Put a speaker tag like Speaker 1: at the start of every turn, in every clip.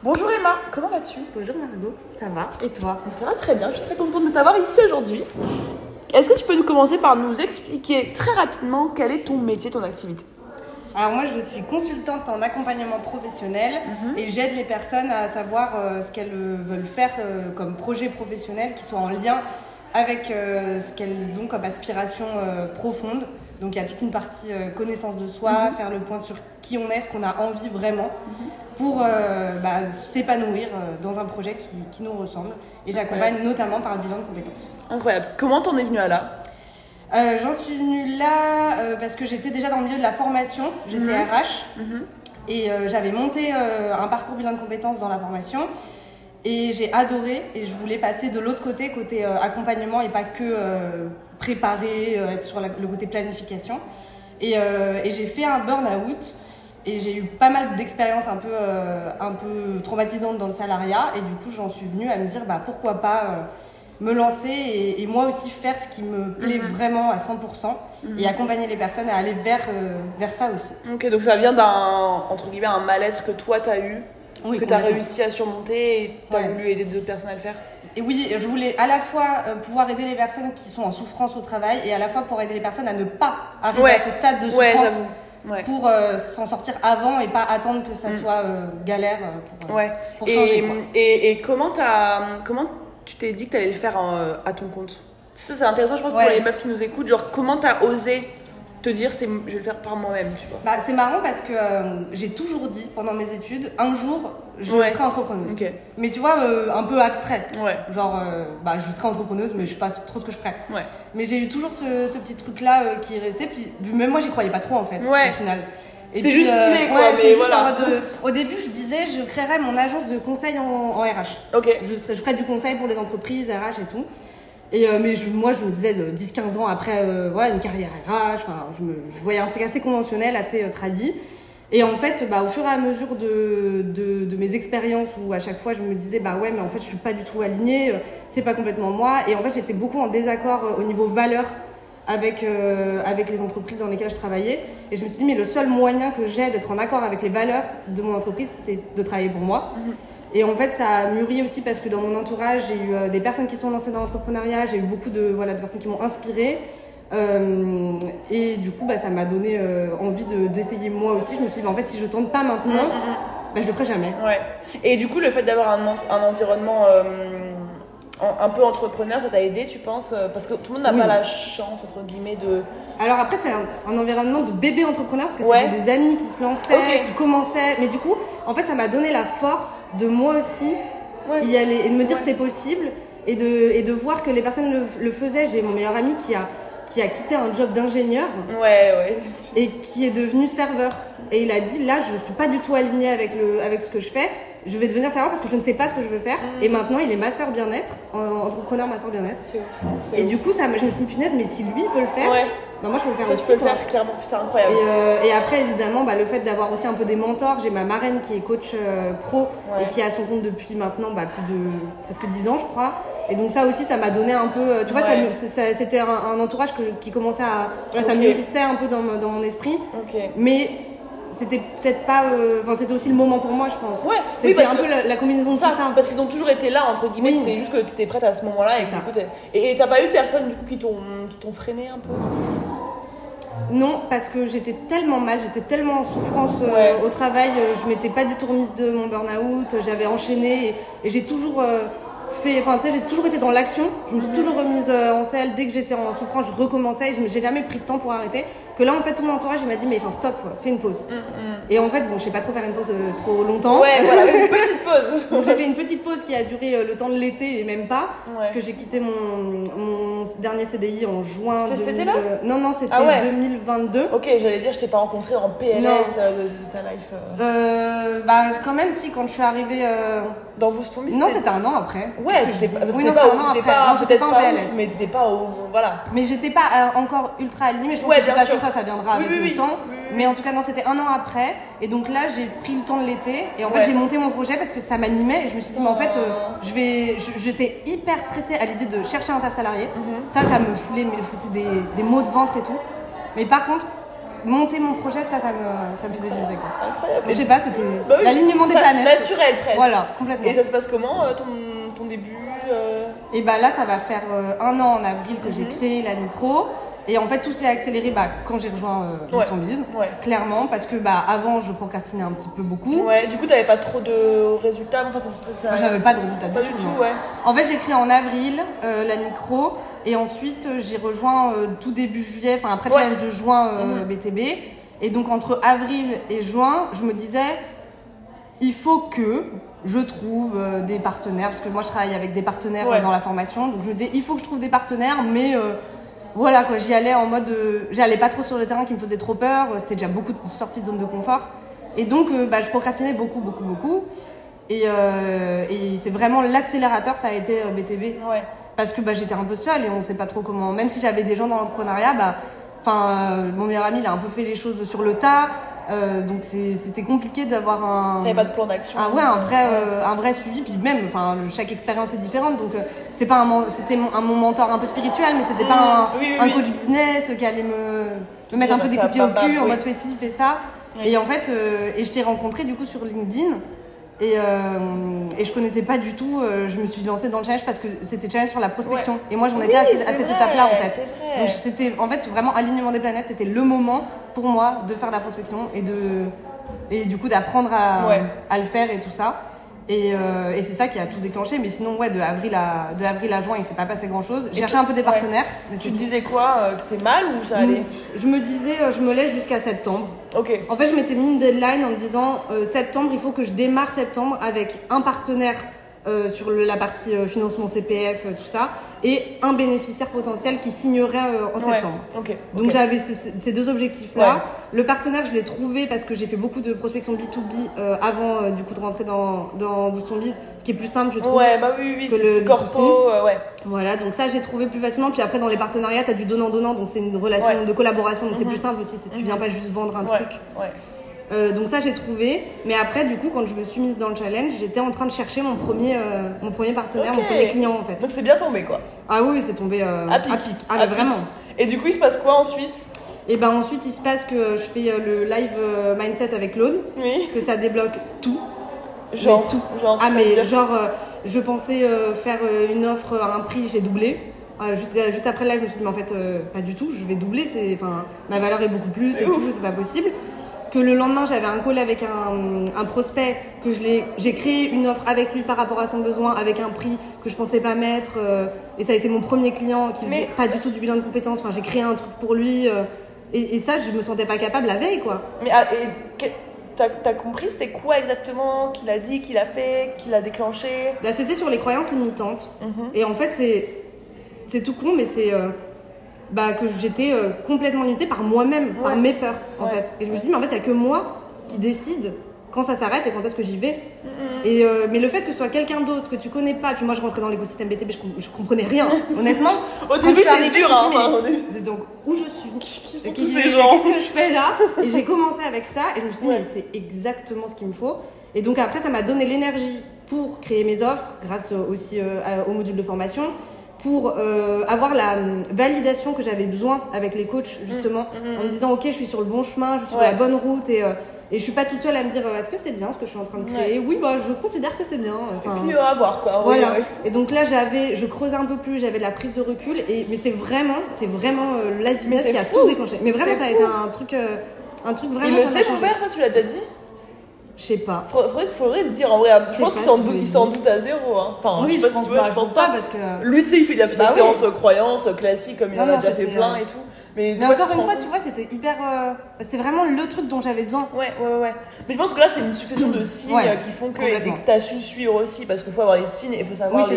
Speaker 1: Bonjour Emma, comment vas-tu?
Speaker 2: Bonjour Margot, ça va? Et toi?
Speaker 1: Ça va très bien, je suis très contente de t'avoir ici aujourd'hui. Est-ce que tu peux nous commencer par nous expliquer très rapidement quel est ton métier, ton activité?
Speaker 2: Alors moi je suis consultante en accompagnement professionnel et j'aide les personnes à savoir euh, ce qu'elles euh, veulent faire euh, comme projet professionnel qui soit en lien avec euh, ce qu'elles ont comme aspiration profonde. Donc il y a toute une partie euh, connaissance de soi, faire le point sur qui on est, ce qu'on a envie vraiment pour euh, bah, s'épanouir euh, dans un projet qui, qui nous ressemble. Et j'accompagne notamment par le bilan de compétences.
Speaker 1: Incroyable. Comment t'en es venue à là?
Speaker 2: J'en suis venue là parce que j'étais déjà dans le milieu de la formation, j'étais RH et j'avais monté un parcours bilan de compétences dans la formation et j'ai adoré et je voulais passer de l'autre côté, côté euh, accompagnement et pas que euh, préparer, euh, être sur la- le côté planification. Et, euh, et j'ai fait un burn-out et j'ai eu pas mal d'expériences un peu, euh, un peu traumatisantes dans le salariat et du coup j'en suis venue à me dire bah, pourquoi pas euh, me lancer et, et moi aussi faire ce qui me plaît vraiment à 100% et accompagner les personnes à aller vers, euh, vers ça aussi.
Speaker 1: Ok, donc ça vient d'un, entre guillemets, un mal-être que toi t'as eu,
Speaker 2: Oui,
Speaker 1: que t'as
Speaker 2: complètement.
Speaker 1: réussi à surmonter et t'as
Speaker 2: Ouais.
Speaker 1: voulu aider d'autres personnes à le faire
Speaker 2: Et oui, je voulais à la fois euh, pouvoir aider les personnes qui sont en souffrance au travail et à la fois pour aider les personnes à ne pas arriver
Speaker 1: Ouais.
Speaker 2: à ce stade de souffrance.
Speaker 1: Ouais.
Speaker 2: pour euh, s'en sortir avant et pas attendre que ça soit euh, galère pour,
Speaker 1: Ouais.
Speaker 2: pour
Speaker 1: et,
Speaker 2: changer. quoi.
Speaker 1: et, et comment, t'as, comment tu t'es dit que t'allais le faire en- à ton compte? Ça, c'est intéressant, je pense, pour les meufs qui nous écoutent. Genre, comment t'as osé te dire, c'est, je vais le faire par moi-même, tu vois
Speaker 2: Bah, c'est marrant parce que euh, j'ai toujours dit pendant mes études, un jour, je
Speaker 1: Ouais.
Speaker 2: serai entrepreneuse. Mais tu vois, euh, un peu abstrait.
Speaker 1: Ouais.
Speaker 2: Genre, euh, bah, je serai entrepreneuse, mais je sais pas trop ce que je ferai.
Speaker 1: Ouais.
Speaker 2: Mais j'ai eu toujours ce, ce petit truc-là euh, qui est resté. Puis même moi, j'y croyais pas trop en fait,
Speaker 1: Ouais.
Speaker 2: au final.
Speaker 1: C'était juste stylé, quoi,
Speaker 2: Ouais,
Speaker 1: mais voilà.
Speaker 2: en mode. au début, je disais, je créerais mon agence de conseil en, en RH.
Speaker 1: Ok.
Speaker 2: Je, serais, je ferais du conseil pour les entreprises, RH et tout. Et euh, mais je, moi, je me disais de 10-15 ans après, euh, voilà, une carrière RH. Je, me, je voyais un truc assez conventionnel, assez euh, tradit. Et en fait, bah, au fur et à mesure de, de, mes expériences, où à chaque fois je me disais, bah ouais, mais en fait, je suis pas du tout alignée, euh, c'est pas complètement moi. Et en fait, j'étais beaucoup en désaccord euh, au niveau valeur avec, euh, avec les entreprises dans lesquelles je travaillais. Et je me suis dit, mais le seul moyen que j'ai d'être en accord avec les valeurs de mon entreprise, c'est de travailler pour moi. Et en fait, ça a mûri aussi parce que dans mon entourage, j'ai eu euh, des personnes qui sont lancées dans l'entrepreneuriat, j'ai eu beaucoup de, voilà, de personnes qui m'ont inspirée. Euh, et du coup, bah, ça m'a donné euh, envie de- d'essayer moi aussi. Je me suis dit, bah, en fait, si je tente pas maintenant, bah, je le ferai jamais.
Speaker 1: Ouais. Et du coup, le fait d'avoir un, un environnement euh, un peu entrepreneur, ça t'a aidé, tu penses Parce que tout le monde n'a
Speaker 2: Oui.
Speaker 1: pas la chance, entre guillemets, de.
Speaker 2: Alors après, c'est un, un environnement de bébé entrepreneur parce que
Speaker 1: Ouais.
Speaker 2: c'était des amis qui se lançaient, qui commençaient. Mais du coup, en fait, ça m'a donné la force de moi aussi
Speaker 1: Ouais.
Speaker 2: y aller et de me dire
Speaker 1: Ouais.
Speaker 2: c'est possible et de, et de voir que les personnes le, le faisaient. J'ai mon meilleur ami qui a, qui a quitté un job d'ingénieur
Speaker 1: Ouais, ouais.
Speaker 2: et qui est devenu serveur. Et il a dit là, je suis pas du tout aligné avec, le, avec ce que je fais. Je vais devenir serveur parce que je ne sais pas ce que je veux faire.
Speaker 1: Mm.
Speaker 2: Et maintenant, il est masseur bien-être, en- entrepreneur masseur bien-être. Et
Speaker 1: ouf.
Speaker 2: du coup, ça, je me suis dit, punaise, mais si lui peut le faire,
Speaker 1: Ouais.
Speaker 2: Bah moi je peux le faire
Speaker 1: Toi, tu
Speaker 2: aussi.
Speaker 1: peux le faire, clairement. Putain, incroyable.
Speaker 2: Et, euh, et après, évidemment, bah, le fait d'avoir aussi un peu des mentors. J'ai ma marraine qui est coach euh, pro
Speaker 1: Ouais.
Speaker 2: et qui a son compte depuis maintenant bah, plus de presque 10 ans, je crois. Et donc ça aussi, ça m'a donné un peu... euh, Tu vois, ça
Speaker 1: Ouais.
Speaker 2: me- ça- c'était un, un entourage que qui commençait à... Voilà, Ça
Speaker 1: Ok.
Speaker 2: mûrissait un peu dans, mon- dans mon esprit.
Speaker 1: Ok.
Speaker 2: Mais c'était peut-être pas... euh, Enfin, c'était aussi le moment pour moi, je pense.
Speaker 1: Ouais,
Speaker 2: C'était un peu la, la combinaison de
Speaker 1: Ça,
Speaker 2: tout ça.
Speaker 1: parce qu'ils ont toujours été là, entre guillemets,
Speaker 2: Oui.
Speaker 1: c'était juste que tu étais prête à ce moment-là. Et,
Speaker 2: ça.
Speaker 1: coup, et t'as pas eu personne du coup qui t'ont qui t'ont freiné un peu?
Speaker 2: Non, parce que j'étais tellement mal, j'étais tellement en souffrance euh, au travail, euh, je m'étais pas du tout remise de mon burn-out, j'avais enchaîné et, et j'ai toujours euh, fait, enfin tu sais, j'ai toujours été dans l'action, je me suis toujours remise euh, en selle, dès que j'étais en souffrance, je recommençais et je me- j'ai jamais pris de temps pour arrêter. Que là en fait tout mon entourage il m'a dit mais enfin stop, quoi, fais une pause. Et en fait bon je sais pas trop faire une pause euh, trop longtemps.
Speaker 1: Ouais, voilà, une petite pause.
Speaker 2: Donc j'ai fait une petite pause qui a duré euh, le temps de l'été et même pas, parce que j'ai quitté mon, mon dernier CDI en juin.
Speaker 1: C'était cet
Speaker 2: 2000,
Speaker 1: été-là
Speaker 2: euh, Non non c'était
Speaker 1: Ah ouais.
Speaker 2: 2022.
Speaker 1: Ok, j'allais dire, je t'ai pas rencontré en PLS euh, de, de ta life. euh,
Speaker 2: bah quand même si quand je suis arrivée
Speaker 1: Dans Boost
Speaker 2: non c'était un an après
Speaker 1: Ouais,
Speaker 2: oui non c'était un an après
Speaker 1: pas-
Speaker 2: non j'étais pas en PLS
Speaker 1: mais t'étais pas au. Voilà.
Speaker 2: mais j'étais pas encore ultra alignée mais je pense que ça ça viendra
Speaker 1: Oui,
Speaker 2: avec
Speaker 1: oui,
Speaker 2: le
Speaker 1: oui.
Speaker 2: temps mais en tout cas non c'était un an après et donc là j'ai pris le temps de l'été et en
Speaker 1: Ouais.
Speaker 2: fait j'ai monté mon projet parce que ça m'animait et je me suis dit mais en fait euh,
Speaker 1: Oh.
Speaker 2: je vais j'étais hyper stressée à l'idée de chercher un taf salarié
Speaker 1: Mhm.
Speaker 2: ça ça me foulait me foutait des, des maux de ventre et tout mais par contre monter mon projet, ça, ça me, ça me faisait vibrer quoi.
Speaker 1: Incroyable.
Speaker 2: Donc, je sais pas, c'était
Speaker 1: Bah oui,
Speaker 2: l'alignement des planètes.
Speaker 1: Naturel presque.
Speaker 2: Voilà, complètement.
Speaker 1: Et ça se passe comment euh, ton, ton début euh,
Speaker 2: Et bah là, ça va faire euh, un an en avril que j'ai
Speaker 1: Mhm.
Speaker 2: créé la micro. Et en fait, tout s'est accéléré bah, quand j'ai rejoint euh,
Speaker 1: Ouais. Ouais.
Speaker 2: Clairement, parce que bah, avant, je procrastinais un petit peu beaucoup.
Speaker 1: Ouais, du coup, t'avais pas trop de résultats. Enfin, ça, ça, ça-
Speaker 2: Moi, j'avais pas de résultats
Speaker 1: Pas
Speaker 2: du tout.
Speaker 1: ouais.
Speaker 2: En fait, j'ai créé en avril euh, la micro. Et ensuite, euh, j'ai rejoint euh, tout début juillet, enfin après le challenge de juin euh,
Speaker 1: Mhm.
Speaker 2: BTB. Et donc, entre avril et juin, je me disais, il faut que je trouve euh, des partenaires, parce que moi je travaille avec des partenaires
Speaker 1: Ouais.
Speaker 2: dans la formation, donc je me disais il faut que je trouve des partenaires, mais euh, voilà quoi, j'y allais en mode, euh, j'allais pas trop sur le terrain qui me faisait trop peur, euh, c'était déjà beaucoup de sorties de zone de confort, et donc euh, bah, je procrastinais beaucoup beaucoup beaucoup, et, euh, et c'est vraiment l'accélérateur ça a été BTB,
Speaker 1: Ouais.
Speaker 2: parce que bah, j'étais un peu seule et on sait pas trop comment, même si j'avais des gens dans l'entrepreneuriat, bah, enfin mon meilleur ami il a un peu fait les choses sur le tas, euh, donc c'était compliqué d'avoir un
Speaker 1: T'avais pas de plan d'action.
Speaker 2: ah ouais, un vrai, euh, un vrai suivi. Puis même, enfin, chaque expérience est différente. Donc, euh, c'est pas un, c'était mon, un, mon mentor un peu spirituel, mais c'était pas un,
Speaker 1: Mmh, oui, oui,
Speaker 2: un
Speaker 1: oui.
Speaker 2: coach business qui allait me, me mettre un peu des pied au cul en
Speaker 1: oui.
Speaker 2: mode fais ci, fais ça.
Speaker 1: Oui.
Speaker 2: Et en fait, euh, et je t'ai rencontré du coup sur LinkedIn. Et, euh, et je connaissais pas du tout, euh, je me suis lancée dans le challenge parce que c'était challenge sur la prospection. Et moi j'en étais
Speaker 1: Oui,
Speaker 2: à, cette- à étape-là en fait.
Speaker 1: vrai.
Speaker 2: Donc c'était en fait vraiment alignement des planètes, c'était le moment pour moi de faire de la prospection et de et du coup d'apprendre à,
Speaker 1: Ouais.
Speaker 2: à le faire et tout ça. Et, euh, et c'est ça qui a tout déclenché. Mais sinon, ouais, de avril à, de avril à juin, il s'est pas passé grand chose. J'ai cherché un peu des
Speaker 1: ouais.
Speaker 2: partenaires. mais
Speaker 1: Tu te disais quoi euh, Que t'es mal ou ça allait
Speaker 2: Je me disais, euh, je me laisse jusqu'à septembre.
Speaker 1: Ok.
Speaker 2: En fait, je m'étais mis une deadline en me disant euh, septembre, il faut que je démarre septembre avec un partenaire euh, sur le- la partie euh, financement CPF, euh, tout ça, et un bénéficiaire potentiel qui signerait euh, en
Speaker 1: Ouais.
Speaker 2: septembre.
Speaker 1: Ok.
Speaker 2: Donc j'avais ces, ces deux objectifs-là.
Speaker 1: Ouais.
Speaker 2: Le partenaire, je l'ai trouvé parce que j'ai fait beaucoup de prospection B2B euh, avant euh, du coup de rentrer dans, dans Boost on Biz, ce qui est plus simple, je trouve.
Speaker 1: Ouais, bah oui, oui,
Speaker 2: que le
Speaker 1: corpo, ouais.
Speaker 2: Voilà, donc ça j'ai trouvé plus facilement. Puis après dans les partenariats, t'as du donnant-donnant, donc c'est une relation
Speaker 1: Ouais.
Speaker 2: de collaboration, donc c'est
Speaker 1: Mhm.
Speaker 2: plus simple aussi. Tu
Speaker 1: Mhm.
Speaker 2: viens pas juste vendre un truc.
Speaker 1: ouais.
Speaker 2: Euh, donc ça j'ai trouvé, mais après du coup quand je me suis mise dans le challenge, j'étais en train de chercher mon premier, euh, mon premier partenaire, mon premier client en fait.
Speaker 1: Donc c'est bien tombé quoi.
Speaker 2: Ah oui, c'est tombé euh,
Speaker 1: À pic.
Speaker 2: Ah
Speaker 1: À pic.
Speaker 2: vraiment.
Speaker 1: Et du coup, il se passe quoi ensuite?
Speaker 2: Et ben ensuite il se passe que je fais le live mindset avec Claude,
Speaker 1: Oui.
Speaker 2: que ça débloque tout.
Speaker 1: Genre,
Speaker 2: Mais tout.
Speaker 1: genre,
Speaker 2: Ah mais genre je pensais faire une offre à un prix, j'ai doublé. Euh, juste, juste après le live, je me suis dit mais en fait euh, pas du tout, je vais doubler, c'est enfin ma valeur est beaucoup plus
Speaker 1: C'est
Speaker 2: et
Speaker 1: ouf.
Speaker 2: tout, c'est pas possible. Que le lendemain j'avais un call avec un, un prospect que j'ai créé une offre avec lui par rapport à son besoin avec un prix que je pensais pas mettre euh, et ça a été mon premier client qui faisait
Speaker 1: Mais-
Speaker 2: pas du tout du bilan de compétences. Enfin j'ai créé un truc pour lui euh, et, et ça je me sentais pas capable la veille quoi.
Speaker 1: Mais ah, t'as compris c'était quoi exactement qu'il a dit, qu'il a fait, qu'il a déclenché?
Speaker 2: Là c'était sur les croyances limitantes.
Speaker 1: Mhm.
Speaker 2: Et en fait, c'est c'est tout con, mais c'est euh, bah, que j'étais euh, complètement limitée par moi-même, par mes peurs, en
Speaker 1: Ouais.
Speaker 2: fait. Et je me suis dit, mais en fait, il n'y a que moi qui décide quand ça s'arrête et quand est-ce que j'y vais. Et, euh, mais le fait que ce soit quelqu'un d'autre que tu connais pas, puis moi je rentrais dans l'écosystème BTB, je, com- je comprenais rien, honnêtement.
Speaker 1: Au début, c'est dur, hein.
Speaker 2: dit, mais donc où je suis?
Speaker 1: Qui sont
Speaker 2: et
Speaker 1: tous
Speaker 2: qui-
Speaker 1: ces gens?
Speaker 2: Qu'est-ce que je fais là? Et j'ai commencé avec ça et je me suis dit,
Speaker 1: Ouais.
Speaker 2: mais c'est exactement ce qu'il me faut. Et donc après, ça m'a donné l'énergie pour créer mes offres, grâce aussi euh, au module de formation, pour euh, avoir la hum, validation que j'avais besoin avec les coachs, justement,
Speaker 1: mm,
Speaker 2: en me disant, ok, je suis sur le bon chemin, je suis sur la bonne route et, euh, et je suis pas toute seule à me dire, euh, est-ce que c'est bien ce que je suis en train de créer? Oui, bah je considère que c'est bien. Enfin,
Speaker 1: Puis euh, à voir quoi.
Speaker 2: voilà. Et donc là, j'avais, je creusais un peu plus, j'avais de la prise de recul. Et mais c'est vraiment, c'est vraiment euh, live business qui a
Speaker 1: fou.
Speaker 2: tout déclenché. Mais vraiment, ça a été un truc, euh, un truc vraiment.
Speaker 1: Il le sait,
Speaker 2: changé.
Speaker 1: père, ça, tu l'as déjà dit?
Speaker 2: Je sais pas.
Speaker 1: Faudrait, faudrait, le dire en vrai.
Speaker 2: Je
Speaker 1: pense qu'il s'en doute, il s'en à zéro. Hein. Enfin,
Speaker 2: oui,
Speaker 1: je sais pas
Speaker 2: pense
Speaker 1: si tu vois,
Speaker 2: pas,
Speaker 1: je pense pas.
Speaker 2: parce que.
Speaker 1: Lui, tu sais, il fait de la,
Speaker 2: Bah
Speaker 1: séance croyance classique, comme il
Speaker 2: Non,
Speaker 1: en a déjà fait plein
Speaker 2: euh,
Speaker 1: et tout. Mais, des
Speaker 2: Mais
Speaker 1: fois,
Speaker 2: encore une fois,
Speaker 1: compte-
Speaker 2: tu vois, c'était hyper. euh, C'était vraiment le truc dont j'avais besoin.
Speaker 1: Ouais, ouais, ouais. Mais je pense que là, c'est une succession de signes
Speaker 2: Ouais,
Speaker 1: qui font que, et que tu as su suivre aussi, parce qu'il faut avoir les signes et il faut savoir
Speaker 2: Oui,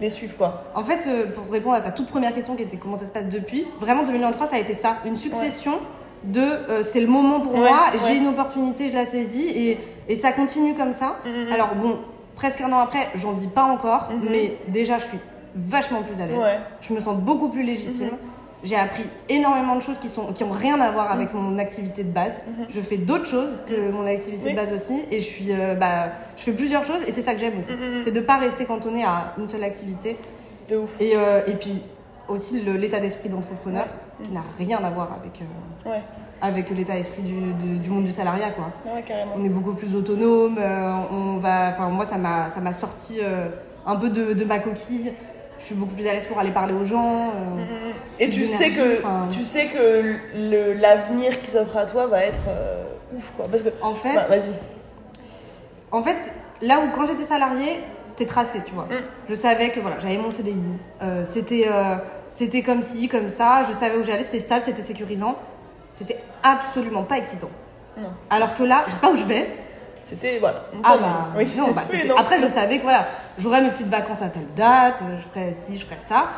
Speaker 1: les suivre, quoi.
Speaker 2: En fait, euh, pour répondre à ta toute première question qui était comment ça se passe depuis, vraiment 2023, ça a été ça, une succession de euh, c'est le moment pour
Speaker 1: Ouais,
Speaker 2: moi,
Speaker 1: ouais.
Speaker 2: j'ai une opportunité, je la saisis et, et ça continue comme ça.
Speaker 1: Mhm.
Speaker 2: Alors bon, presque un an après, j'en vis pas encore, mais déjà je suis vachement plus à l'aise.
Speaker 1: Ouais.
Speaker 2: Je me sens beaucoup plus légitime. J'ai appris énormément de choses qui sont qui ont rien à voir avec mon activité de base. Je fais d'autres choses que mon activité
Speaker 1: Oui.
Speaker 2: de base aussi et je suis euh, bah je fais plusieurs choses et c'est ça que j'aime aussi. C'est de pas rester cantonné à une seule activité.
Speaker 1: De ouf.
Speaker 2: Et, euh, et puis, aussi l'état d'esprit d'entrepreneur, qui n'a rien à voir avec, euh,
Speaker 1: Ouais,
Speaker 2: avec l'état d'esprit du, du- du monde du salariat, quoi.
Speaker 1: ouais.
Speaker 2: On est beaucoup plus autonome, euh, on va, moi ça m'a, sorti euh, un peu de, de ma coquille. Je suis beaucoup plus à l'aise pour aller parler aux gens. euh,
Speaker 1: Et
Speaker 2: plus
Speaker 1: tu sais que tu sais que l'avenir qui s'offre à toi va être ouf quoi. Parce que
Speaker 2: En fait,
Speaker 1: Bah, vas-y.
Speaker 2: En fait, là où quand j'étais salariée, c'était tracé, tu vois.
Speaker 1: Mm.
Speaker 2: Je savais que voilà, j'avais mon CDI. Euh, c'était euh, c'était comme ci, comme ça. Je savais où j'allais, c'était stable, c'était sécurisant. C'était absolument pas excitant.
Speaker 1: Non.
Speaker 2: Alors que là, je sais pas où je vais.
Speaker 1: C'était voilà.
Speaker 2: Ah bah
Speaker 1: oui.
Speaker 2: non, bah
Speaker 1: Oui, non.
Speaker 2: après je savais que voilà, j'aurais mes petites vacances à telle date, euh, je ferais ci, je ferais ça.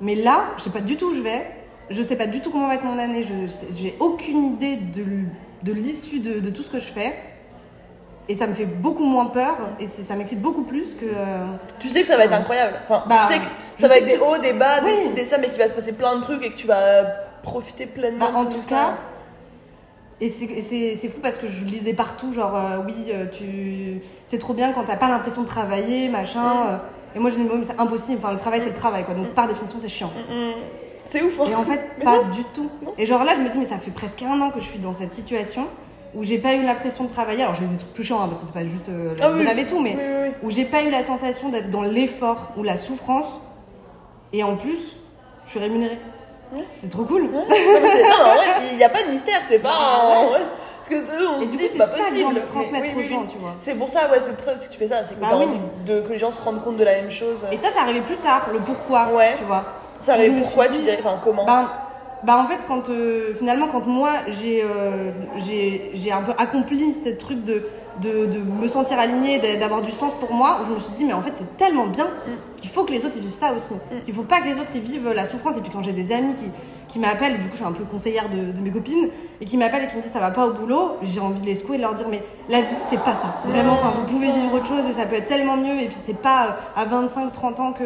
Speaker 2: Mais là, je sais pas du tout où je vais. Je sais pas du tout comment va être mon année. Je j'ai aucune idée de, de l'issue de, de tout ce que je fais. Et ça me fait beaucoup moins peur et ça m'excite beaucoup plus que. euh,
Speaker 1: Tu sais que ça va être incroyable. Enfin,
Speaker 2: Bah,
Speaker 1: tu sais que ça va être des hauts, des bas, des ci, des ça, mais qu'il va se passer plein de trucs et que tu vas profiter pleinement.
Speaker 2: Bah, en
Speaker 1: de
Speaker 2: tout cas. Et c'est- fou parce que je lisais partout, genre, euh, oui, euh, tu... c'est trop bien quand t'as pas l'impression de travailler, machin.
Speaker 1: Mm.
Speaker 2: euh. Et moi, je dis, mais c'est impossible, enfin, le travail, c'est le travail, quoi. Donc, par définition, c'est chiant.
Speaker 1: Mm, C'est ouf. hein.
Speaker 2: Et en fait,
Speaker 1: Mais
Speaker 2: pas
Speaker 1: non.
Speaker 2: du tout.
Speaker 1: Non.
Speaker 2: Et genre là, je me dis, mais ça fait presque un an que je suis dans cette situation où j'ai pas eu l'impression de travailler. Alors, j'ai eu des trucs plus chiants, hein, parce que c'est pas juste euh, la
Speaker 1: Ah oui.
Speaker 2: et tout, mais
Speaker 1: Oui, oui, oui.
Speaker 2: où j'ai pas eu la sensation d'être dans l'effort ou la souffrance. Et en plus, je suis rémunérée. C'est trop cool.
Speaker 1: Non, il n'y a pas de mystère, c'est pas.
Speaker 2: Ah,
Speaker 1: Parce que eux, on
Speaker 2: Et
Speaker 1: se
Speaker 2: du
Speaker 1: dit, c'est pas
Speaker 2: ça
Speaker 1: possible.
Speaker 2: transmettre aux gens, tu vois.
Speaker 1: C'est pour ça, ouais, c'est pour ça que tu fais ça, c'est que
Speaker 2: Bah
Speaker 1: t'as
Speaker 2: oui.
Speaker 1: envie de, que les gens se rendent compte de la même chose.
Speaker 2: Et ça, c'est arrivé plus tard, le pourquoi,
Speaker 1: Ouais.
Speaker 2: tu vois.
Speaker 1: ça
Speaker 2: me
Speaker 1: pourquoi tu dirais, enfin comment?
Speaker 2: Ben, bah en fait, quand euh, finalement, quand moi j'ai euh, j'ai j'ai un peu accompli ce truc de, de, de me sentir alignée, d'a- d'avoir du sens pour moi, je me suis dit, mais en fait, c'est tellement bien qu'il faut que les autres ils vivent ça aussi. Qu'il faut pas que les autres ils vivent la souffrance. Et puis quand j'ai des amis qui, qui m'appellent, et du coup, je suis un peu conseillère de, de mes copines, et qui m'appellent et qui me disent ça va pas au boulot, j'ai envie de les secouer et de leur dire, mais la vie, c'est pas ça. Vraiment, enfin, vous pouvez vivre autre chose et ça peut être tellement mieux. Et puis, c'est pas euh, à 25, 30 ans que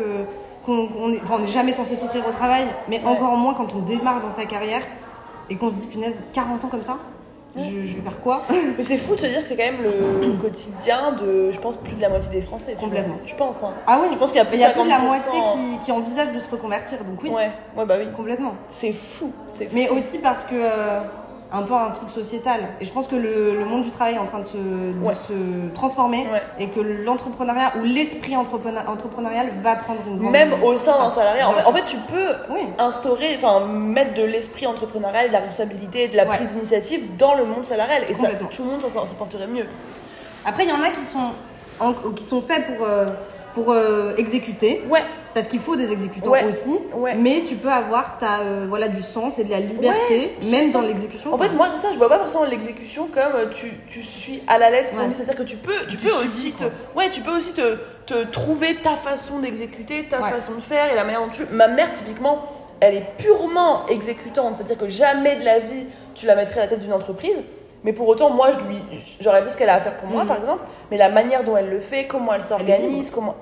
Speaker 2: qu'on enfin, n'est jamais censé souffrir au travail, mais
Speaker 1: Ouais.
Speaker 2: encore moins quand on démarre dans sa carrière et qu'on se dit punaise 40 ans comme ça, je, je vais faire quoi?
Speaker 1: Mais c'est fou de se dire que c'est quand même le quotidien de, je pense, plus de la moitié des Français.
Speaker 2: Complètement.
Speaker 1: Je pense. Hein.
Speaker 2: Ah oui,
Speaker 1: Je pense qu'il y a plus
Speaker 2: Mais il y
Speaker 1: de
Speaker 2: a plus de la
Speaker 1: 50%.
Speaker 2: moitié qui, qui envisage de se reconvertir, donc oui,
Speaker 1: Ouais, ouais, bah oui.
Speaker 2: complètement.
Speaker 1: C'est fou, c'est fou.
Speaker 2: Mais aussi parce que euh, un peu un truc sociétal. Et je pense que le, le monde du travail est en train de se, de
Speaker 1: Ouais.
Speaker 2: se transformer
Speaker 1: Ouais.
Speaker 2: et que l'entrepreneuriat ou l'esprit entrepreneur- entrepreneurial va prendre une grande
Speaker 1: Même au sein d'un salariat. En
Speaker 2: Bien
Speaker 1: fait, en fait, tu peux
Speaker 2: Oui.
Speaker 1: instaurer, enfin, mettre de l'esprit entrepreneurial, de la responsabilité, de la
Speaker 2: Ouais.
Speaker 1: prise d'initiative dans le monde salarial. Et ça, tout le monde s'en s'en porterait mieux.
Speaker 2: Après, il y en a qui sont, en- qui sont faits pour, euh, pour euh, exécuter.
Speaker 1: Ouais,
Speaker 2: Parce qu'il faut des exécutants
Speaker 1: Ouais,
Speaker 2: aussi,
Speaker 1: ouais.
Speaker 2: mais tu peux avoir ta, euh, voilà, du sens et de la liberté, même dans l'exécution.
Speaker 1: En fait, moi, c'est ça, je vois pas forcément l'exécution comme euh, tu, tu suis à la lettre, c'est-à-dire que tu peux, tu
Speaker 2: Tu
Speaker 1: peux
Speaker 2: subis,
Speaker 1: aussi te, ouais, tu peux aussi te, te trouver ta façon d'exécuter, ta
Speaker 2: Ouais.
Speaker 1: façon de faire et la manière dont tu. Ma mère, typiquement, elle est purement exécutante, c'est-à-dire que jamais de la vie tu la mettrais à la tête d'une entreprise. Mais pour autant, moi, je lui, j'aurais ce qu'elle a à faire pour moi,
Speaker 2: Mhm.
Speaker 1: par exemple. Mais la manière dont elle le fait, comment elle s'organise, comment.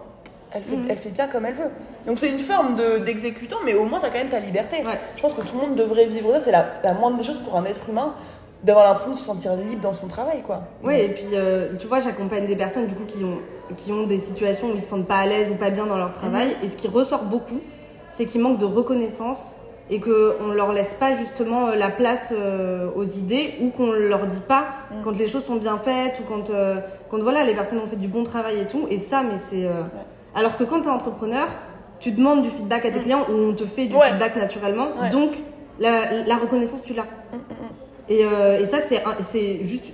Speaker 1: Elle fait,
Speaker 2: Mhm.
Speaker 1: elle fait bien comme elle veut. Donc c'est une forme de- d'exécutant, mais au moins tu as quand même ta liberté.
Speaker 2: Ouais.
Speaker 1: Je pense que tout le monde devrait vivre ça. C'est la, la moindre des choses pour un être humain d'avoir l'impression de se sentir libre dans son travail, quoi.
Speaker 2: Oui, et puis euh, tu vois, j'accompagne des personnes du coup qui ont, qui ont des situations où ils se sentent pas à l'aise ou pas bien dans leur travail.
Speaker 1: Mhm.
Speaker 2: Et ce qui ressort beaucoup, c'est qu'ils manquent de reconnaissance et qu'on leur laisse pas justement euh, la place euh, aux idées ou qu'on leur dit pas
Speaker 1: Mhm.
Speaker 2: quand les choses sont bien faites ou quand, euh, quand voilà, les personnes ont fait du bon travail et tout. Et ça, mais c'est. euh, Alors que quand tu es entrepreneur, tu demandes du feedback à tes clients ou on te fait du.
Speaker 1: Ouais.
Speaker 2: feedback naturellement.
Speaker 1: Ouais.
Speaker 2: Donc, la, la reconnaissance, tu l'as. Et, euh, et ça, c'est juste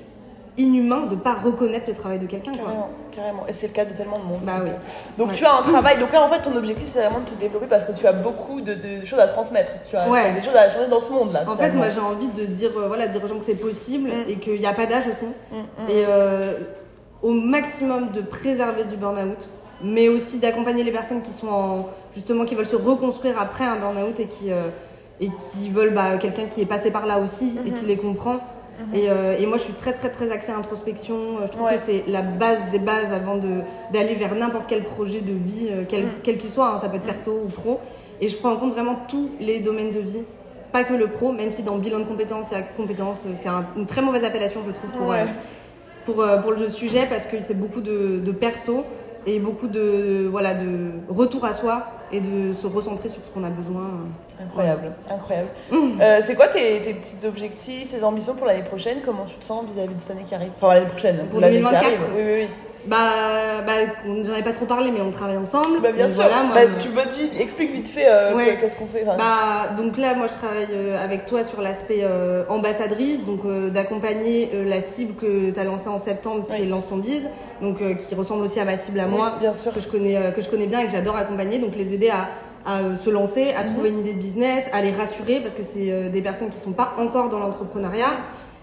Speaker 2: inhumain de pas reconnaître le travail de quelqu'un. quoi.
Speaker 1: Carrément, carrément. Et c'est le cas de tellement de monde.
Speaker 2: Bah
Speaker 1: donc,
Speaker 2: oui.
Speaker 1: donc
Speaker 2: Ouais.
Speaker 1: tu as un travail. Donc là, en fait, ton objectif, c'est vraiment de te développer parce que tu as beaucoup de, de choses à transmettre. Tu as,
Speaker 2: Ouais.
Speaker 1: des choses à changer dans ce monde-là.
Speaker 2: En fait, moi, j'ai envie de dire, euh, voilà, dire aux gens que c'est possible
Speaker 1: Mm.
Speaker 2: et qu'il n'y a pas d'âge aussi.
Speaker 1: Mm, mm.
Speaker 2: Et euh, au maximum de préserver du burn-out, mais aussi d'accompagner les personnes qui sont en, justement, qui veulent se reconstruire après un burn-out et qui, euh, et qui veulent bah, quelqu'un qui est passé par là aussi et qui les comprend. Et, euh, et moi, je suis très, très, très axée introspection. Euh, Je trouve
Speaker 1: Ouais.
Speaker 2: que c'est la base des bases avant de- d'aller vers n'importe quel projet de vie, quel
Speaker 1: Mm.
Speaker 2: quel qu'il soit. hein. ça peut être perso ou pro. Et je prends en compte vraiment tous les domaines de vie. Pas que le pro, même si dans le bilan de compétences, y a compétences, c'est un- une très mauvaise appellation, je trouve, pour,
Speaker 1: Ouais.
Speaker 2: euh, pour, euh, pour le sujet, parce que c'est beaucoup de, de perso et beaucoup de, voilà, de retour à soi et de se recentrer sur ce qu'on a besoin.
Speaker 1: Incroyable, incroyable. Euh, c'est quoi tes, tes petits objectifs, tes ambitions pour l'année prochaine? Comment tu te sens vis-à-vis de cette année qui arrive? Enfin, l'année prochaine.
Speaker 2: Pour
Speaker 1: l'année qui
Speaker 2: 2024.
Speaker 1: arrive. Oui, oui, oui.
Speaker 2: Bah, bah j'en ai pas trop parlé, mais on travaille ensemble.
Speaker 1: Bah, bien
Speaker 2: Donc
Speaker 1: sûr.
Speaker 2: voilà, moi,
Speaker 1: Bah,
Speaker 2: me-
Speaker 1: Tu me dis, explique vite fait euh,
Speaker 2: Ouais.
Speaker 1: qu'est-ce qu'on fait. Enfin,
Speaker 2: Bah, donc là, moi, je travaille euh, avec toi sur l'aspect euh, ambassadrice, donc euh, d'accompagner euh, la cible que tu as lancée en septembre, qui
Speaker 1: Oui.
Speaker 2: est Lance ton bise, donc euh, qui ressemble aussi à ma cible à
Speaker 1: oui,
Speaker 2: moi,
Speaker 1: bien sûr.
Speaker 2: que je connais, euh, que je connais bien et que j'adore accompagner, donc les aider à, à euh, se lancer, à
Speaker 1: Mhm.
Speaker 2: trouver une idée de business, à les rassurer parce que c'est euh, des personnes qui sont pas encore dans l'entrepreneuriat.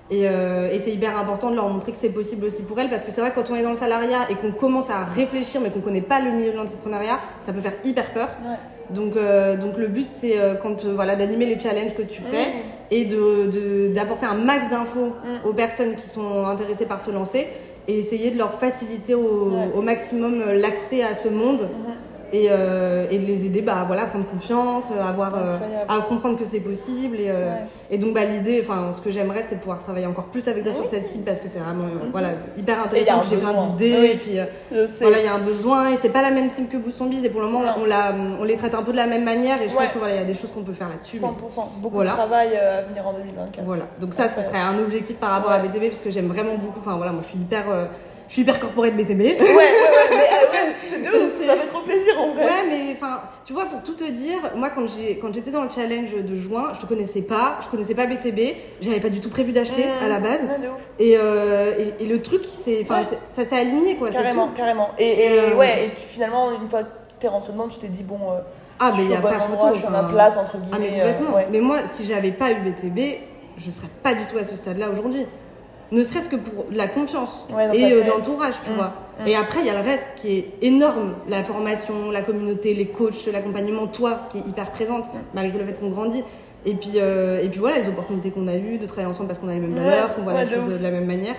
Speaker 2: Et, euh, et c'est hyper important de leur montrer que c'est possible aussi pour elles parce que c'est vrai que quand on est dans le salariat et qu'on commence à réfléchir mais qu'on connaît pas le milieu de l'entrepreneuriat, ça peut faire hyper peur.
Speaker 1: Ouais.
Speaker 2: Donc, euh, donc le but c'est euh, quand euh, voilà d'animer les challenges que tu fais
Speaker 1: Mmh.
Speaker 2: et de de- d'apporter un max d'infos
Speaker 1: Mm.
Speaker 2: aux personnes qui sont intéressées par se lancer et essayer de leur faciliter au,
Speaker 1: Ouais.
Speaker 2: au maximum l'accès à ce monde
Speaker 1: Mhm.
Speaker 2: Et, euh, et de les aider bah voilà à prendre confiance, à avoir euh, à comprendre que c'est possible et, euh,
Speaker 1: Ouais.
Speaker 2: et donc bah l'idée enfin ce que j'aimerais c'est de pouvoir travailler encore plus avec toi
Speaker 1: Oui.
Speaker 2: sur cette cible parce que c'est vraiment euh,
Speaker 1: Mhm.
Speaker 2: voilà hyper intéressant j'ai plein d'idées
Speaker 1: Oui.
Speaker 2: et puis euh, voilà, il y a un besoin et c'est pas la même cible que Boost on Biz et pour le moment on, la, on les traite un peu de la même manière et je
Speaker 1: Ouais.
Speaker 2: pense que voilà, il y a des choses qu'on peut faire là-dessus.
Speaker 1: 100%. Beaucoup
Speaker 2: Voilà.
Speaker 1: de travail euh, à venir en 2024.
Speaker 2: mais Voilà, donc ça ce serait un objectif par rapport à. BTB parce que j'aime vraiment beaucoup. Enfin voilà, moi je suis hyper, euh, je suis hyper corporate BTB.
Speaker 1: Ouais, ouais, ouais. Mais euh, ouais, c'est de ouf. Ça fait trop plaisir en vrai.
Speaker 2: Ouais, mais enfin, tu vois, pour tout te dire, moi quand j'ai quand j'étais dans le challenge de juin, je te connaissais pas, je connaissais pas BTB, j'avais pas du tout pas d'acheter
Speaker 1: Mmh.
Speaker 2: à la base.
Speaker 1: Ouais, de ouf.
Speaker 2: Et, euh, et, et le truc, c'est, enfin,
Speaker 1: Ouais.
Speaker 2: ça s'est aligné quoi. c'est
Speaker 1: Carrément,
Speaker 2: tout.
Speaker 1: carrément. Et, et,
Speaker 2: euh,
Speaker 1: ouais, et tu, finalement, une fois que t'es rentré dedans, tu t'es dit, bon,
Speaker 2: Ah, mais il
Speaker 1: suis
Speaker 2: y
Speaker 1: au
Speaker 2: a pas
Speaker 1: endroit,
Speaker 2: photo.
Speaker 1: je suis à ma place, entre guillemets.
Speaker 2: Ah mais
Speaker 1: euh,
Speaker 2: complètement. Mais moi, si j'avais pas eu BTB, je serais pas du tout à ce stade-là aujourd'hui. Ne serait-ce que pour la confiance
Speaker 1: Ouais,
Speaker 2: et euh, l'entourage, tu
Speaker 1: Mm.
Speaker 2: vois. Et après, il y a le reste qui est énorme. La formation, la communauté, les coachs, l'accompagnement, toi qui est hyper présente,
Speaker 1: Mm.
Speaker 2: malgré le fait qu'on grandit. Et puis, euh, et puis voilà, les opportunités qu'on a eues de travailler ensemble parce qu'on a les mêmes
Speaker 1: Ouais,
Speaker 2: valeurs, qu'on voit
Speaker 1: ouais,
Speaker 2: la chose de la même manière.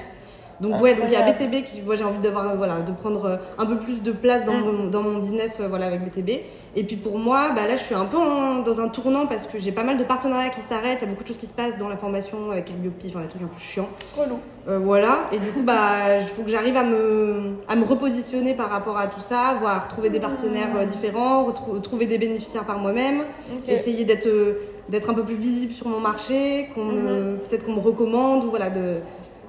Speaker 2: Donc ouais, donc il y a. BTB qui, moi j'ai envie d'avoir, euh, voilà, de prendre euh, un peu plus de place dans,
Speaker 1: Mm.
Speaker 2: mon, dans mon business, euh, voilà, avec BTB. Et puis pour moi, bah là je suis un peu en- dans un tournant parce que j'ai pas mal de partenariats qui s'arrêtent, il y a beaucoup de choses qui se passent dans la formation avec Calliope, enfin des trucs un peu chiants.
Speaker 1: Relou.
Speaker 2: Euh, voilà, et du coup, bah, il faut que j'arrive à me, à me repositionner par rapport à tout ça, voir trouver des partenaires euh, différents, trouver des bénéficiaires par moi-même,
Speaker 1: Ok.
Speaker 2: essayer d'être euh, d'être un peu plus visible sur mon marché, qu'on me- peut-être qu'on me recommande, ou voilà, de,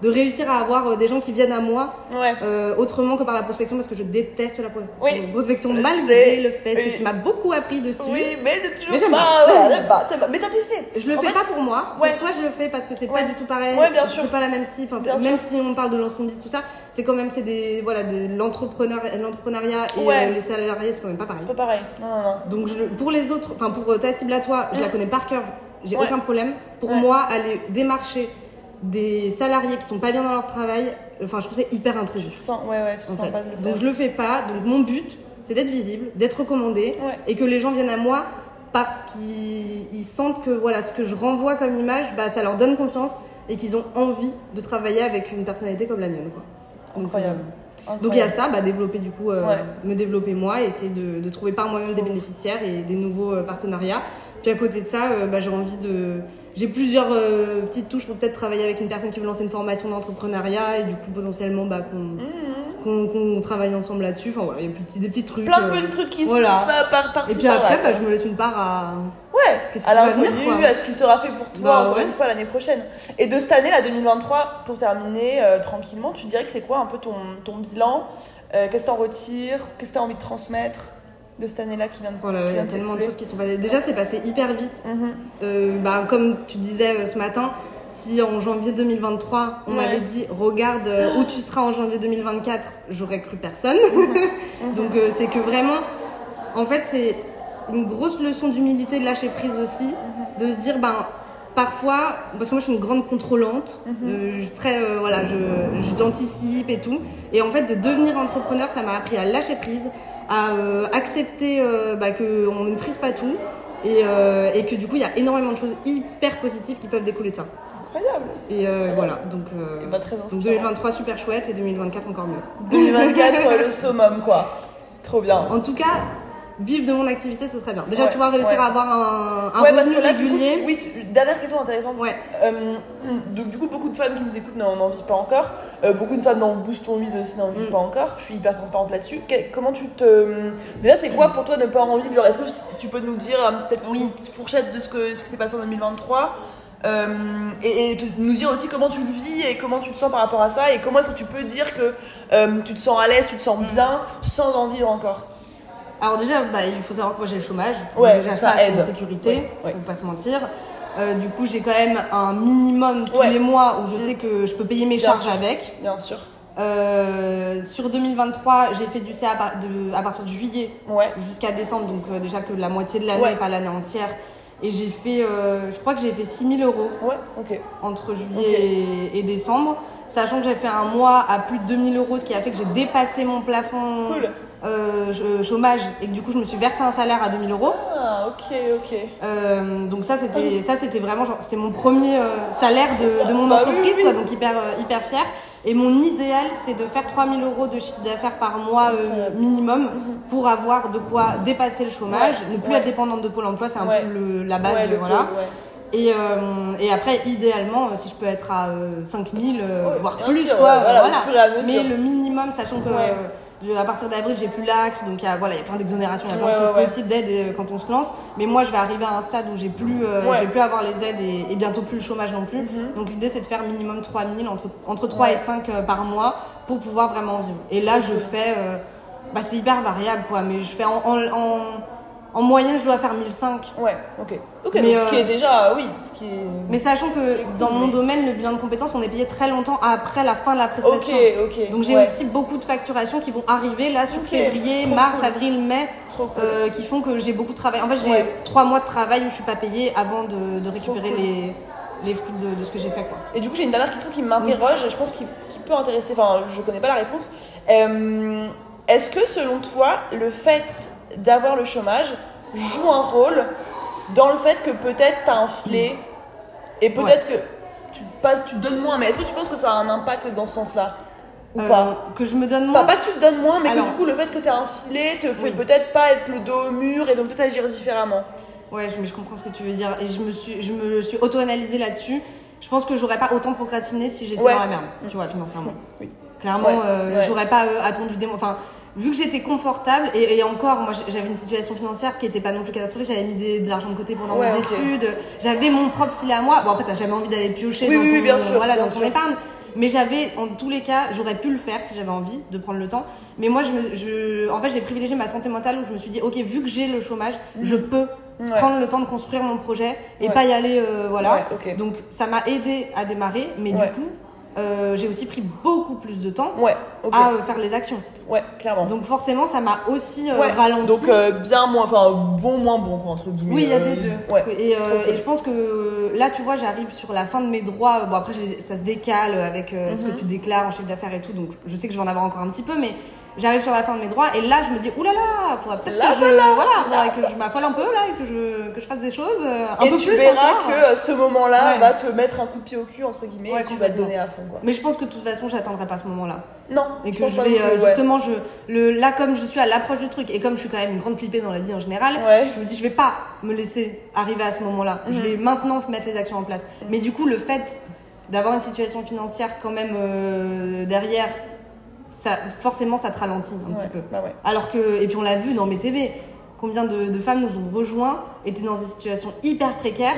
Speaker 2: de réussir à avoir euh, des gens qui viennent à moi
Speaker 1: Ouais.
Speaker 2: euh, autrement que par la prospection, parce que je déteste la pros-
Speaker 1: Oui.
Speaker 2: prospection, malgré le fait
Speaker 1: Oui.
Speaker 2: que tu m'as beaucoup appris dessus.
Speaker 1: Oui, mais c'est toujours
Speaker 2: Mais
Speaker 1: pas.
Speaker 2: pas.
Speaker 1: Pas. Mais t'as testé.
Speaker 2: Je le
Speaker 1: En
Speaker 2: fais
Speaker 1: fait,
Speaker 2: pas pour moi.
Speaker 1: ouais.
Speaker 2: Pour toi, je le fais parce que c'est pas du tout pareil.
Speaker 1: Bien sûr.
Speaker 2: C'est pas la même c'est- même si on parle de l'ensemble tout ça, c'est quand même c'est des voilà de l'entrepreneur, l'entrepreneuriat et euh, les salariés, c'est quand même pas pareil.
Speaker 1: C'est pas pareil. Non, non, non.
Speaker 2: Donc je, pour les autres, enfin pour euh, ta cible à toi, je la
Speaker 1: Mm.
Speaker 2: connais par cœur. J'ai
Speaker 1: Ouais.
Speaker 2: aucun problème. Pour
Speaker 1: Ouais.
Speaker 2: moi, aller démarcher des salariés qui sont pas bien dans leur travail, enfin je trouve c'est hyper intrusif.
Speaker 1: Tu sens, ouais, ouais, tu
Speaker 2: En
Speaker 1: sens pas de le faire.
Speaker 2: Donc je le fais pas. Donc mon but, c'est d'être visible, d'être recommandé
Speaker 1: Ouais.
Speaker 2: et que les gens viennent à moi parce qu'ils ils sentent que voilà ce que je renvoie comme image, bah, ça leur donne confiance et qu'ils ont envie de travailler avec une personnalité comme la mienne. Quoi. Donc,
Speaker 1: Incroyable.
Speaker 2: euh, Donc il y a ça, bah, développer du coup, euh,
Speaker 1: Ouais.
Speaker 2: me développer moi, et essayer de, de trouver par moi-même des bénéficiaires et des nouveaux euh, partenariats. Puis à côté de ça, euh, bah, j'ai envie de, j'ai plusieurs euh, petites touches pour peut-être travailler avec une personne qui veut lancer une formation d'entrepreneuriat et du coup potentiellement bah, qu'on, qu'on, qu'on travaille ensemble là-dessus. Enfin voilà, il y a des petits, des petits trucs.
Speaker 1: Plein de
Speaker 2: euh,
Speaker 1: petits trucs qui
Speaker 2: voilà.
Speaker 1: se par, par,
Speaker 2: Et puis après, bah, je me laisse une part à.
Speaker 1: Ouais, à l'inconnu, à ce qui sera fait pour toi
Speaker 2: Bah
Speaker 1: encore
Speaker 2: ouais.
Speaker 1: une fois l'année prochaine. Et de cette année, la 2023, pour terminer euh, tranquillement, tu dirais que c'est quoi un peu ton, ton bilan? Euh, Qu'est-ce que t'en retires? Qu'est-ce que t'as envie de transmettre? De cette année-là qui vient de
Speaker 2: Voilà,
Speaker 1: qui
Speaker 2: il y a tellement de choses qui sont passées. Déjà, c'est passé hyper vite.
Speaker 1: Mhm.
Speaker 2: Euh, bah, comme tu disais euh, ce matin, si en janvier 2023, on
Speaker 1: Ouais.
Speaker 2: m'avait dit regarde euh, où tu seras en janvier 2024, j'aurais cru personne.
Speaker 1: Mhm.
Speaker 2: Donc euh, c'est que vraiment, en fait, c'est une grosse leçon d'humilité, de lâcher prise aussi,
Speaker 1: Mhm.
Speaker 2: de se dire ben parfois, parce que moi je suis une grande contrôlante,
Speaker 1: Mhm.
Speaker 2: euh, je très euh, voilà, je je- j'anticipe et tout, et en fait de devenir entrepreneur, ça m'a appris à lâcher prise, à euh, accepter bah, que on ne maîtrise pas tout. Et, et que du coup, il y a énormément de choses hyper positives qui peuvent découler de ça.
Speaker 1: Incroyable.
Speaker 2: Et voilà, donc, euh,
Speaker 1: Et bah, très
Speaker 2: donc
Speaker 1: inspirant.
Speaker 2: 2023 super chouette et 2024 encore mieux.
Speaker 1: 2024, euh, le summum, quoi. Trop bien.
Speaker 2: En tout cas, vivre de mon activité, ce serait bien. Déjà,
Speaker 1: Ouais,
Speaker 2: tu vois, réussir
Speaker 1: ouais.
Speaker 2: à avoir un, un
Speaker 1: ouais, parce
Speaker 2: revenu
Speaker 1: que là, du coup,
Speaker 2: régulier.
Speaker 1: tu- oui, tu- dernière question intéressante. Euh, donc, du coup, beaucoup de femmes qui nous écoutent n'en vivent pas encore. Euh, beaucoup de femmes dans Boost ton Vide aussi n'en vivent
Speaker 2: Mm.
Speaker 1: pas encore. Je suis hyper transparente là-dessus. Comment tu te. Déjà, c'est quoi pour toi ne pas en vivre? Genre, est-ce que tu peux nous dire euh, peut-être
Speaker 2: Oui.
Speaker 1: une petite fourchette de ce, que, ce qui s'est passé en 2023 Euh, et, et te- nous dire aussi comment tu le vis et comment tu te sens par rapport à ça et comment est-ce que tu peux dire que tu te sens à l'aise, tu te sens bien sans en vivre encore?
Speaker 2: Alors déjà, bah, il faut savoir que moi j'ai le chômage. Donc
Speaker 1: Ouais,
Speaker 2: déjà
Speaker 1: ça
Speaker 2: ça, c'est une sécurité,
Speaker 1: Ouais, ouais.
Speaker 2: faut pas se mentir. Euh, du coup, j'ai quand même un minimum tous les mois où je sais que je peux payer mes
Speaker 1: Bien
Speaker 2: charges
Speaker 1: sûr.
Speaker 2: avec.
Speaker 1: Bien sûr.
Speaker 2: Euh, sur 2023, j'ai fait du CA à, par- de- à partir de juillet
Speaker 1: Ouais.
Speaker 2: jusqu'à décembre, donc euh, déjà que la moitié de l'année, pas l'année entière. Et j'ai fait, euh, je crois que j'ai fait 6000 euros
Speaker 1: Ouais, ok.
Speaker 2: entre juillet et, et décembre, sachant que j'ai fait un mois à plus de 2000 euros, ce qui a fait que j'ai dépassé mon plafond
Speaker 1: Cool.
Speaker 2: Euh, ch- chômage et que du coup je me suis versé un salaire à 2000 euros.
Speaker 1: Ah, ok, ok.
Speaker 2: Euh, donc ça c'était ça c'était vraiment genre c'était mon premier euh, salaire de, de mon
Speaker 1: Bah
Speaker 2: entreprise
Speaker 1: oui.
Speaker 2: quoi donc hyper euh, hyper fière et mon idéal c'est de faire 3000 euros de chiffre d'affaires par mois euh, minimum pour avoir de quoi dépasser le chômage
Speaker 1: Ouais,
Speaker 2: ne plus
Speaker 1: ouais.
Speaker 2: être dépendante de Pôle Emploi c'est un
Speaker 1: Ouais.
Speaker 2: peu le- la base
Speaker 1: le
Speaker 2: voilà
Speaker 1: pôle,
Speaker 2: et, euh, et après idéalement euh, si je peux être à euh, 5000 euh, voire plus
Speaker 1: sûr,
Speaker 2: quoi
Speaker 1: voilà, au fur et à mesure.
Speaker 2: mais le minimum sachant que
Speaker 1: Ouais.
Speaker 2: euh, je- à partir d'avril, j'ai plus l'acre, donc il y a, voilà, il y a plein d'exonérations, il y a plein
Speaker 1: Ouais,
Speaker 2: de choses
Speaker 1: ouais,
Speaker 2: possibles d'aide euh, quand on se lance. Mais moi, je vais arriver à un stade où j'ai plus, euh,
Speaker 1: Ouais.
Speaker 2: je vais plus avoir les aides et, et bientôt plus le chômage non plus.
Speaker 1: Mhm.
Speaker 2: Donc l'idée, c'est de faire minimum 3000, entre, entre 3
Speaker 1: Ouais.
Speaker 2: et 5 euh, par mois pour pouvoir vraiment vivre. Et là, je fais, euh, bah, c'est hyper variable, quoi, mais je fais en, en, en, en moyenne, je dois faire 1005.
Speaker 1: Ouais, ok. Ok,
Speaker 2: Mais,
Speaker 1: donc ce qui
Speaker 2: euh,
Speaker 1: est déjà, oui, ce qui est.
Speaker 2: Mais sachant que
Speaker 1: cool,
Speaker 2: dans mon
Speaker 1: mais-
Speaker 2: domaine, le bilan de compétences, on est payé très longtemps après la fin de la
Speaker 1: Ok,
Speaker 2: prestation.
Speaker 1: ok.
Speaker 2: Donc j'ai
Speaker 1: ouais.
Speaker 2: aussi beaucoup de facturations qui vont arriver là sur
Speaker 1: Ok,
Speaker 2: février,
Speaker 1: trop
Speaker 2: mars,
Speaker 1: cool.
Speaker 2: avril, mai,
Speaker 1: Trop cool.
Speaker 2: euh, qui font que j'ai beaucoup de travail. En fait, j'ai
Speaker 1: Ouais.
Speaker 2: trois mois de travail où je suis pas payée avant de, de récupérer les, les fruits de, de ce que j'ai fait. Quoi.
Speaker 1: Et du coup, j'ai une dernière question qui m'interroge, et je pense qu'il qu'il peut intéresser, enfin, je connais pas la réponse. Euh, Est-ce que selon toi, le fait d'avoir le chômage joue un rôle dans le fait que peut-être tu as un filet et peut-être que tu, pas, tu donnes moins, mais est-ce que tu penses que ça a un impact dans ce sens-là Ou
Speaker 2: Euh,
Speaker 1: pas?
Speaker 2: que je me donne moins.
Speaker 1: pas que tu te donnes moins, mais
Speaker 2: Alors-
Speaker 1: que du coup, le fait que tu as un filet te fait
Speaker 2: Oui.
Speaker 1: peut-être pas être le dos au mur et donc peut-être agir différemment.
Speaker 2: Ouais, je, mais je comprends ce que tu veux dire. Et je me suis, je me suis auto-analysée là-dessus. Je pense que j'aurais pas autant procrastiné si j'étais
Speaker 1: Ouais.
Speaker 2: dans la merde, tu vois, financièrement.
Speaker 1: Oui.
Speaker 2: Clairement,
Speaker 1: Ouais,
Speaker 2: euh, j'aurais pas euh, attendu des mois. Enfin, vu que j'étais confortable, et, et encore, moi j'avais une situation financière qui était pas non plus catastrophique, j'avais mis des- de l'argent de côté pendant
Speaker 1: Ouais,
Speaker 2: mes études, j'avais mon propre filet à moi. Bon, après, t'as jamais envie d'aller piocher
Speaker 1: Oui,
Speaker 2: dans,
Speaker 1: oui,
Speaker 2: ton,
Speaker 1: bien sûr,
Speaker 2: voilà,
Speaker 1: bien
Speaker 2: dans ton
Speaker 1: sûr.
Speaker 2: épargne. Mais j'avais, en tous les cas, j'aurais pu le faire si j'avais envie de prendre le temps. Mais moi, je me, je, en fait, j'ai privilégié ma santé mentale où je me suis dit, ok, vu que j'ai le chômage, je peux
Speaker 1: Ouais.
Speaker 2: prendre le temps de construire mon projet et
Speaker 1: Ouais.
Speaker 2: pas y aller, euh, voilà.
Speaker 1: Ouais, ok.
Speaker 2: Donc, ça m'a aidé à démarrer, mais du coup, euh, j'ai aussi pris beaucoup plus de temps
Speaker 1: Ouais,
Speaker 2: à euh, faire les actions.
Speaker 1: Ouais, clairement.
Speaker 2: Donc forcément, ça m'a aussi euh,
Speaker 1: Ouais,
Speaker 2: ralenti.
Speaker 1: Donc bien moins, enfin bon, moins bon quoi, entre guillemets.
Speaker 2: oui, il y a des deux.
Speaker 1: Ouais.
Speaker 2: Et, je pense que là, tu vois, j'arrive sur la fin de mes droits. Bon, après, ça se décale avec ce que
Speaker 1: Mhm.
Speaker 2: tu déclares en chiffre d'affaires et tout. Donc, je sais que je vais en avoir encore un petit peu, mais j'arrive sur la fin de mes droits. Et là, je me dis, oulala, faudra peut-être
Speaker 1: Là,
Speaker 2: que je, voilà, faudrait que je m'affole un peu là et que je, que je fasse des choses euh, un
Speaker 1: Et
Speaker 2: peu
Speaker 1: tu
Speaker 2: plus
Speaker 1: verras
Speaker 2: encore.
Speaker 1: que euh, ce moment-là
Speaker 2: Ouais.
Speaker 1: va te mettre un coup de pied au cul entre guillemets
Speaker 2: Ouais,
Speaker 1: et tu vas te donner à fond quoi.
Speaker 2: Mais je pense que de toute façon, j'atteindrai pas ce moment-là.
Speaker 1: Non.
Speaker 2: Et
Speaker 1: je
Speaker 2: que je
Speaker 1: pas
Speaker 2: vais euh,
Speaker 1: ouais.
Speaker 2: justement, je, le, là comme je suis à l'approche du truc et comme je suis quand même une grande flippée dans la vie en général, je me dis je vais pas me laisser arriver à ce moment-là. Je
Speaker 1: Mhm.
Speaker 2: vais maintenant mettre les actions en place. Mais du coup, le fait d'avoir une situation financière quand même euh, derrière, ça, forcément, ça te ralentit un
Speaker 1: Ouais,
Speaker 2: petit peu.
Speaker 1: Bah ouais.
Speaker 2: Alors que, et puis on l'a vu dans mes TV, combien de, de femmes nous ont rejoints, étaient dans des situations hyper précaires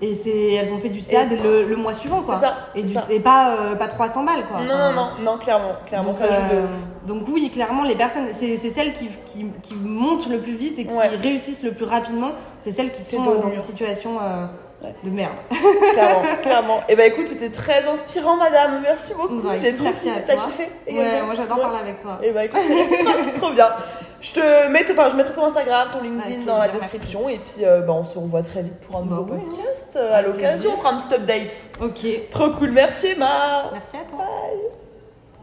Speaker 2: et c'est, elles ont fait du CA
Speaker 1: Et-
Speaker 2: le, le mois suivant quoi.
Speaker 1: C'est ça,
Speaker 2: Et, du-
Speaker 1: ça.
Speaker 2: et pas, euh, pas 300 balles quoi.
Speaker 1: Non
Speaker 2: Enfin,
Speaker 1: non non non clairement clairement
Speaker 2: donc,
Speaker 1: ça de
Speaker 2: euh, donc oui, clairement, les personnes, c'est c'est celles qui, qui, qui montent le plus vite et qui
Speaker 1: Ouais.
Speaker 2: réussissent le plus rapidement, c'est celles qui sont euh, dans des situations euh,
Speaker 1: Ouais.
Speaker 2: de merde.
Speaker 1: clairement clairement. Et bah écoute c'était très inspirant madame merci beaucoup j'ai trop kiffé t'as kiffé
Speaker 2: Ouais, moi j'adore
Speaker 1: Ouais.
Speaker 2: parler avec toi.
Speaker 1: Et bah écoute, c'est trop bien. Je te mets, enfin, je mettrai ton Instagram, ton LinkedIn dans la description et puis euh, bah, on se revoit très vite pour un
Speaker 2: Bah
Speaker 1: nouveau
Speaker 2: oui.
Speaker 1: podcast. Euh, À l'occasion, on fera un petit update.
Speaker 2: Ok,
Speaker 1: Trop cool, merci Emma.
Speaker 2: merci à toi.
Speaker 1: Bye.